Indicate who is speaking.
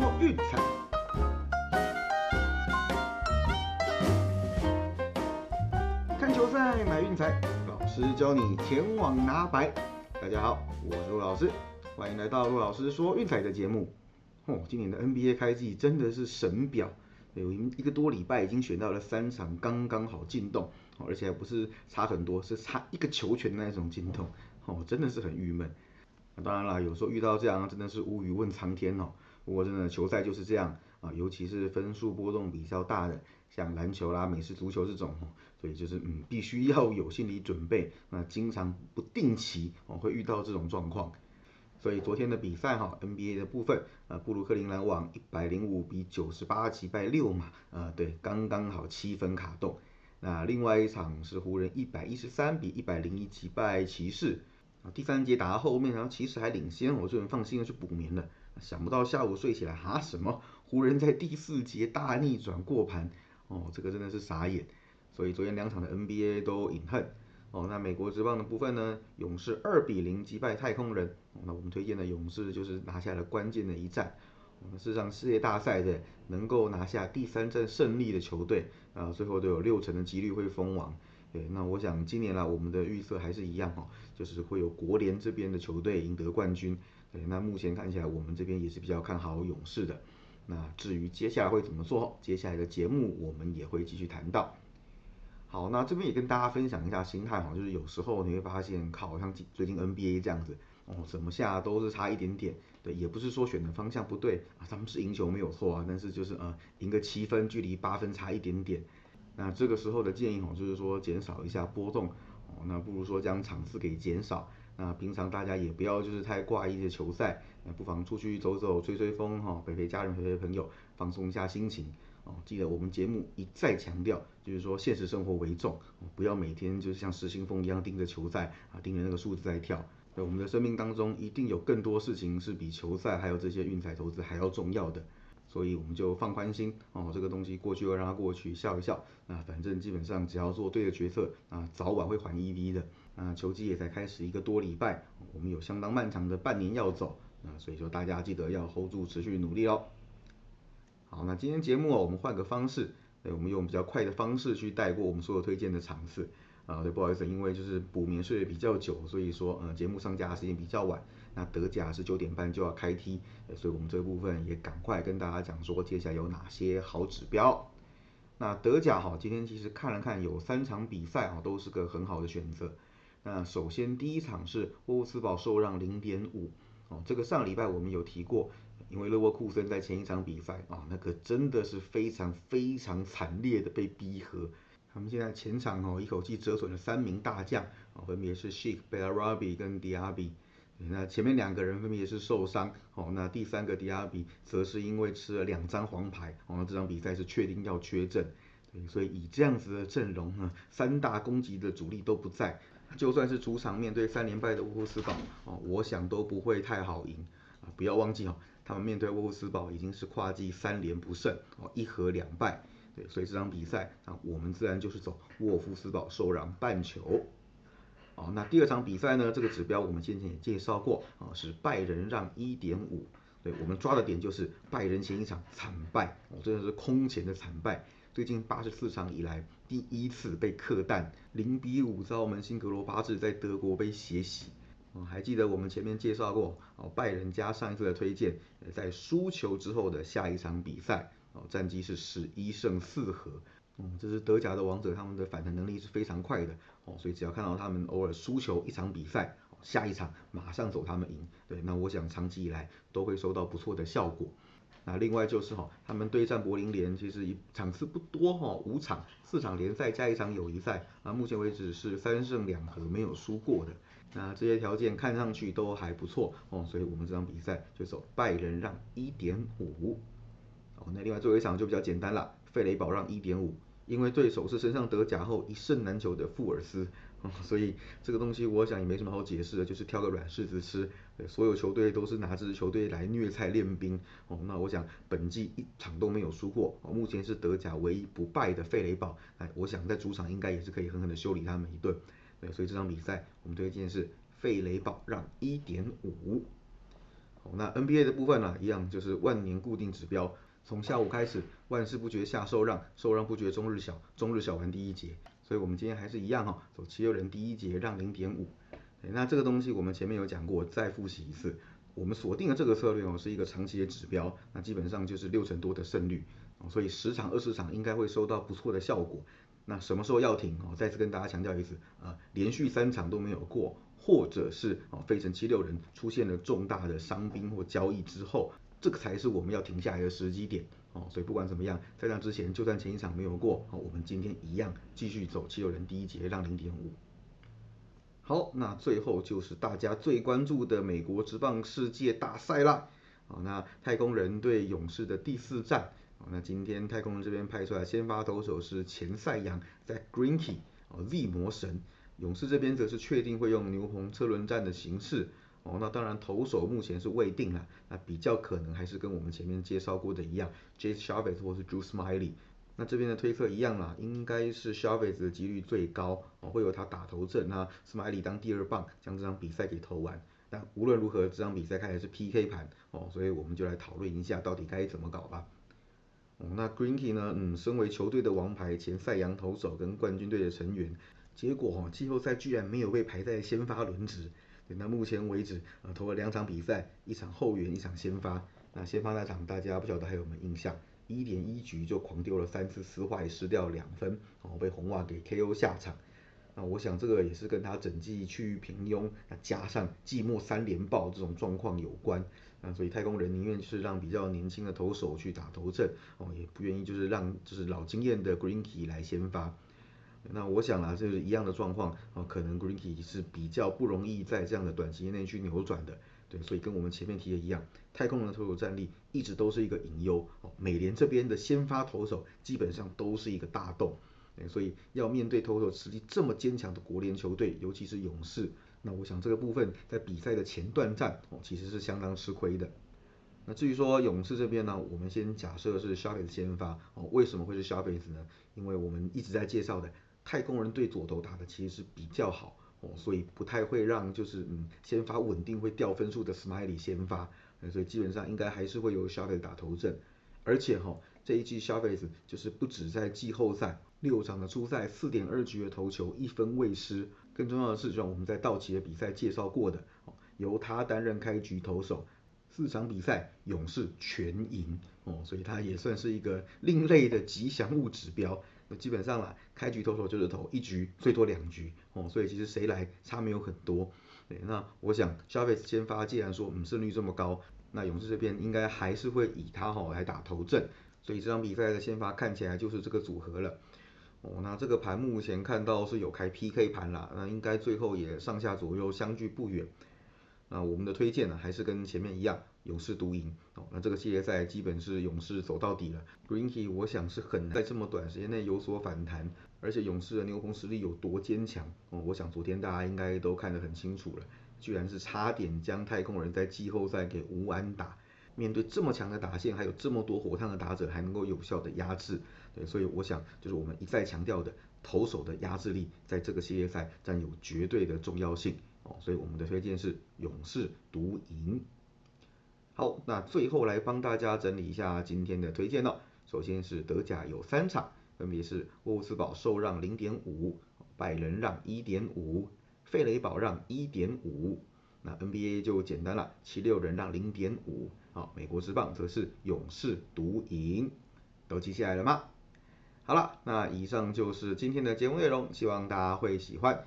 Speaker 1: 说运彩。看球赛买运彩，老师教你前往拿白。大家好，我是陆老师，欢迎来到陆老师说运彩的节目。哦，今年的 NBA 开季真的是神表，有一一个多礼拜已经选到了三场，刚刚好进洞，而且还不是差很多，是差一个球权的那种进洞，哦，真的是很郁闷。当然啦，有时候遇到这样真的是无语问苍天哦。不过真的球赛就是这样啊，尤其是分数波动比较大的，像篮球啦、美式足球这种，所以就是嗯，必须要有心理准备。那经常不定期哦会遇到这种状况。所以昨天的比赛哈，NBA 的部分，呃，布鲁克林篮网一百零五比九十八击败六嘛，呃，对，刚刚好七分卡洞。那另外一场是湖人一百一十三比一百零一击败骑士。啊，第三节打到后面，然后其实还领先，我就很放心的去补眠了。想不到下午睡起来，哈什么湖人在第四节大逆转过盘，哦，这个真的是傻眼。所以昨天两场的 NBA 都隐恨。哦，那美国职棒的部分呢，勇士二比零击败太空人。那我们推荐的勇士就是拿下了关键的一战。我们是让世界大赛的能够拿下第三战胜利的球队，啊，最后都有六成的几率会封王。对，那我想今年啦，我们的预测还是一样哈，就是会有国联这边的球队赢得冠军。对，那目前看起来我们这边也是比较看好勇士的。那至于接下来会怎么做，接下来的节目我们也会继续谈到。好，那这边也跟大家分享一下心态哈，就是有时候你会发现，靠，像最近 NBA 这样子，哦，怎么下都是差一点点。对，也不是说选的方向不对啊，他们是赢球没有错啊，但是就是呃，赢个七分，距离八分差一点点。那这个时候的建议哦，就是说减少一下波动哦，那不如说将场次给减少。那平常大家也不要就是太挂一些球赛，那不妨出去走走、吹吹风哈，陪陪家人、陪陪朋友，放松一下心情哦。记得我们节目一再强调，就是说现实生活为重，不要每天就像失心疯一样盯着球赛啊，盯着那个数字在跳。在我们的生命当中，一定有更多事情是比球赛还有这些运彩投资还要重要的。所以我们就放宽心哦，这个东西过去就让它过去，笑一笑。那反正基本上只要做对的决策，啊，早晚会还 EV 的。啊，球季也才开始一个多礼拜，我们有相当漫长的半年要走。啊，所以说大家记得要 hold 住，持续努力哦。好，那今天节目我们换个方式，我们用比较快的方式去带过我们所有推荐的场次。啊，对，不好意思，因为就是补眠睡得比较久，所以说呃节目上架的时间比较晚。那德甲是九点半就要开踢，所以我们这部分也赶快跟大家讲说接下来有哪些好指标。那德甲哈，今天其实看了看有三场比赛哈，都是个很好的选择。那首先第一场是沃斯堡受让零点五哦，这个上礼拜我们有提过，因为勒沃库森在前一场比赛啊，那个真的是非常非常惨烈的被逼和。他们现在前场哦一口气折损了三名大将啊，分别是 Sheikh Belarabi 跟 Diaby。那前面两个人分别是受伤，哦，那第三个迪亚比则是因为吃了两张黄牌，哦，这场比赛是确定要缺阵，对，所以以这样子的阵容呢，三大攻击的主力都不在，就算是主场面对三连败的沃夫斯堡，哦，我想都不会太好赢，啊，不要忘记哦，他们面对沃夫斯堡已经是跨季三连不胜，哦，一和两败，对，所以这场比赛啊，我们自然就是走沃夫斯堡受让半球。哦，那第二场比赛呢？这个指标我们先前也介绍过啊，是拜仁让一点五。对，我们抓的点就是拜仁前一场惨败，哦，真的是空前的惨败。最近八十四场以来第一次被客蛋零比五遭我们辛格罗巴治在德国被血洗。哦，还记得我们前面介绍过哦，拜仁加上一次的推荐，在输球之后的下一场比赛，哦，战绩是十一胜四和。嗯，这是德甲的王者，他们的反弹能力是非常快的哦，所以只要看到他们偶尔输球一场比赛，下一场马上走他们赢，对，那我想长期以来都会收到不错的效果。那另外就是哈，他们对战柏林联其实一场次不多哈，五场，四场联赛加一场友谊赛，啊，目前为止是三胜两和，没有输过的。那这些条件看上去都还不错哦，所以我们这场比赛就走拜仁让一点五。哦，那另外最后一场就比较简单了，费雷堡让一点五。因为对手是身上得甲后一胜难求的富尔斯，哦所以这个东西我想也没什么好解释的，就是挑个软柿子吃。所有球队都是拿这支球队来虐菜练兵哦。那我想本季一场都没有输过，哦目前是德甲唯一不败的费雷堡。哎，我想在主场应该也是可以狠狠的修理他们一顿。对，所以这场比赛我们推荐是费雷堡让一点五。那 NBA 的部分呢，一样就是万年固定指标，从下午开始，万事不绝下受让，受让不绝中日小，中日小完第一节，所以我们今天还是一样哈，走七六人第一节让零点五。那这个东西我们前面有讲过，再复习一次，我们锁定的这个策略哦，是一个长期的指标，那基本上就是六成多的胜率，所以十场二十场应该会收到不错的效果。那什么时候要停哦？再次跟大家强调一次啊，连续三场都没有过。或者是哦，费城七六人出现了重大的伤兵或交易之后，这个才是我们要停下来的时机点哦。所以不管怎么样，在那之前，就算前一场没有过，哦，我们今天一样继续走七六人第一节让零点五。好，那最后就是大家最关注的美国职棒世界大赛啦。哦，那太空人对勇士的第四战，哦，那今天太空人这边派出来先发投手是前赛扬在 Greenkey 哦，Z 魔神。勇士这边则是确定会用牛棚车轮战的形式哦，那当然投手目前是未定了，那比较可能还是跟我们前面介绍过的一样，Jace Chavez 或是 Drew Smiley，那这边的推测一样啦，应该是 Chavez 的几率最高哦，会有他打头阵，那 Smiley 当第二棒将这场比赛给投完。但无论如何，这场比赛看来是 PK 盘哦，所以我们就来讨论一下到底该怎么搞吧。哦，那 Greenkey 呢，嗯，身为球队的王牌前赛扬投手跟冠军队的成员。结果哦，季后赛居然没有被排在先发轮值。那目前为止，呃，投了两场比赛，一场后援，一场先发。那先发那场大家不晓得还有没有印象？一点一局就狂丢了三次四坏，失掉两分，哦，被红袜给 KO 下场。那我想这个也是跟他整季趋于平庸，那加上季末三连爆这种状况有关。那所以太空人宁愿是让比较年轻的投手去打头阵，哦，也不愿意就是让就是老经验的 Greenkey 来先发。那我想啊，就是一样的状况啊，可能 Greenkey 是比较不容易在这样的短期内去扭转的，对，所以跟我们前面提的一样，太空人的投手战力一直都是一个隐忧哦。美联这边的先发投手基本上都是一个大洞，对所以要面对投手实力这么坚强的国联球队，尤其是勇士，那我想这个部分在比赛的前段战哦，其实是相当吃亏的。那至于说勇士这边呢，我们先假设是 s h a v e 先发哦，为什么会是 s h a v e 呢？因为我们一直在介绍的。太空人对左投打的其实是比较好哦，所以不太会让就是嗯先发稳定会掉分数的 Smiley 先发，所以基本上应该还是会由 s h a v e 打头阵，而且哈这一季 s h a v e 就是不止在季后赛六场的初赛四点二局的投球一分未失，更重要的是像我们在道奇的比赛介绍过的，由他担任开局投手，四场比赛勇士全赢哦，所以他也算是一个另类的吉祥物指标。那基本上啦，开局投手就是投一局，最多两局哦，所以其实谁来差没有很多。那我想消费先发，既然说嗯胜率这么高，那勇士这边应该还是会以他哈来打头阵，所以这场比赛的先发看起来就是这个组合了。哦，那这个盘目前看到是有开 PK 盘啦，那应该最后也上下左右相距不远。那我们的推荐呢，还是跟前面一样。勇士独赢哦，那这个系列赛基本是勇士走到底了。Greenkey 我想是很难在这么短时间内有所反弹，而且勇士的牛棚实力有多坚强哦，我想昨天大家应该都看得很清楚了，居然是差点将太空人在季后赛给无安打。面对这么强的打线，还有这么多火烫的打者，还能够有效的压制，对，所以我想就是我们一再强调的投手的压制力，在这个系列赛占有绝对的重要性哦，所以我们的推荐是勇士独赢。好，那最后来帮大家整理一下今天的推荐哦。首先是德甲有三场，分别是沃斯堡受让零点五，拜仁让一点五，费雷堡让一点五。那 NBA 就简单了，七六人让零点五。好，美国之棒则是勇士独赢，都记下来了吗？好了，那以上就是今天的节目内容，希望大家会喜欢。